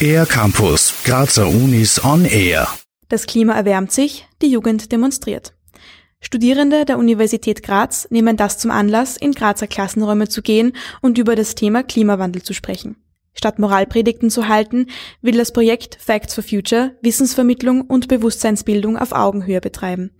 Air Campus, Grazer Unis on Air. Das Klima erwärmt sich, die Jugend demonstriert. Studierende der Universität Graz nehmen das zum Anlass, in Grazer Klassenräume zu gehen und über das Thema Klimawandel zu sprechen. Statt Moralpredigten zu halten, will das Projekt Facts for Future Wissensvermittlung und Bewusstseinsbildung auf Augenhöhe betreiben.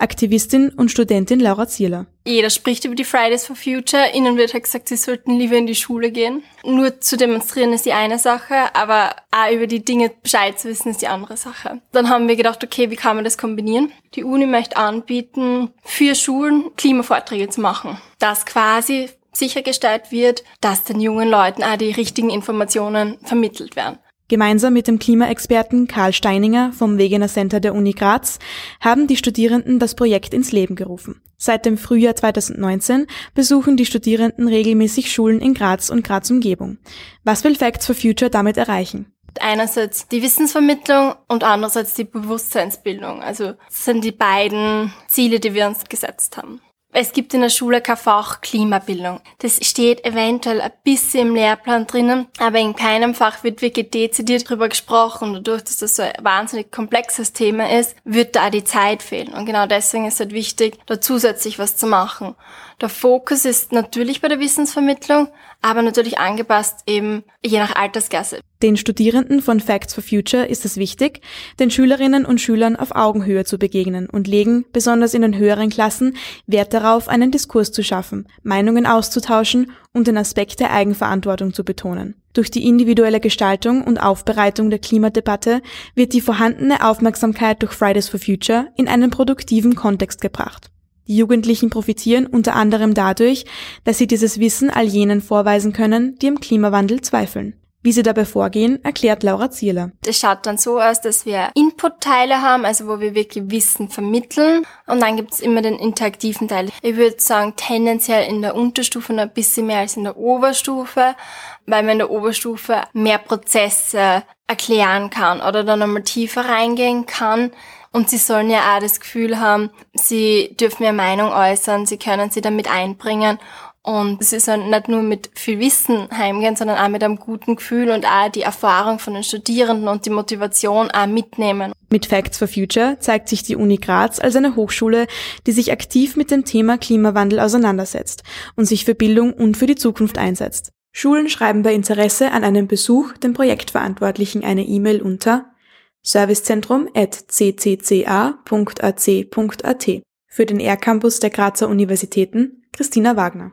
Aktivistin und Studentin Laura Zierler. Jeder spricht über die Fridays for Future. Ihnen wird halt gesagt, sie sollten lieber in die Schule gehen. Nur zu demonstrieren ist die eine Sache, aber auch über die Dinge Bescheid zu wissen ist die andere Sache. Dann haben wir gedacht, okay, wie kann man das kombinieren? Die Uni möchte anbieten, für Schulen Klimavorträge zu machen. Das quasi sichergestellt wird, dass den jungen Leuten auch die richtigen Informationen vermittelt werden. Gemeinsam mit dem Klimaexperten Karl Steininger vom Wegener Center der Uni Graz haben die Studierenden das Projekt ins Leben gerufen. Seit dem Frühjahr 2019 besuchen die Studierenden regelmäßig Schulen in Graz und Graz Umgebung. Was will Facts for Future damit erreichen? Einerseits die Wissensvermittlung und andererseits die Bewusstseinsbildung. Also das sind die beiden Ziele, die wir uns gesetzt haben. Es gibt in der Schule kein Fach Klimabildung. Das steht eventuell ein bisschen im Lehrplan drinnen, aber in keinem Fach wird wirklich dezidiert darüber gesprochen. Dadurch, dass das so ein wahnsinnig komplexes Thema ist, wird da die Zeit fehlen. Und genau deswegen ist es halt wichtig, da zusätzlich was zu machen. Der Fokus ist natürlich bei der Wissensvermittlung, aber natürlich angepasst eben je nach Altersklasse. Den Studierenden von Facts for Future ist es wichtig, den Schülerinnen und Schülern auf Augenhöhe zu begegnen und legen, besonders in den höheren Klassen, Wert darauf, einen Diskurs zu schaffen, Meinungen auszutauschen und den Aspekt der Eigenverantwortung zu betonen. Durch die individuelle Gestaltung und Aufbereitung der Klimadebatte wird die vorhandene Aufmerksamkeit durch Fridays for Future in einen produktiven Kontext gebracht. Die Jugendlichen profitieren unter anderem dadurch, dass sie dieses Wissen all jenen vorweisen können, die im Klimawandel zweifeln. Wie sie dabei vorgehen, erklärt Laura Zierler. Das schaut dann so aus, dass wir Input-Teile haben, also wo wir wirklich Wissen vermitteln. Und dann gibt es immer den interaktiven Teil. Ich würde sagen, tendenziell in der Unterstufe noch ein bisschen mehr als in der Oberstufe, weil man in der Oberstufe mehr Prozesse erklären kann oder dann nochmal tiefer reingehen kann. Und sie sollen ja auch das Gefühl haben, sie dürfen ihre Meinung äußern, sie können sie damit einbringen. Und es ist nicht nur mit viel Wissen heimgehen, sondern auch mit einem guten Gefühl und auch die Erfahrung von den Studierenden und die Motivation auch mitnehmen. Mit Facts for Future zeigt sich die Uni Graz als eine Hochschule, die sich aktiv mit dem Thema Klimawandel auseinandersetzt und sich für Bildung und für die Zukunft einsetzt. Schulen schreiben bei Interesse an einem Besuch dem Projektverantwortlichen eine E-Mail unter servicezentrum.ccca.ac.at. Für den R-Campus der Grazer Universitäten Christina Wagner.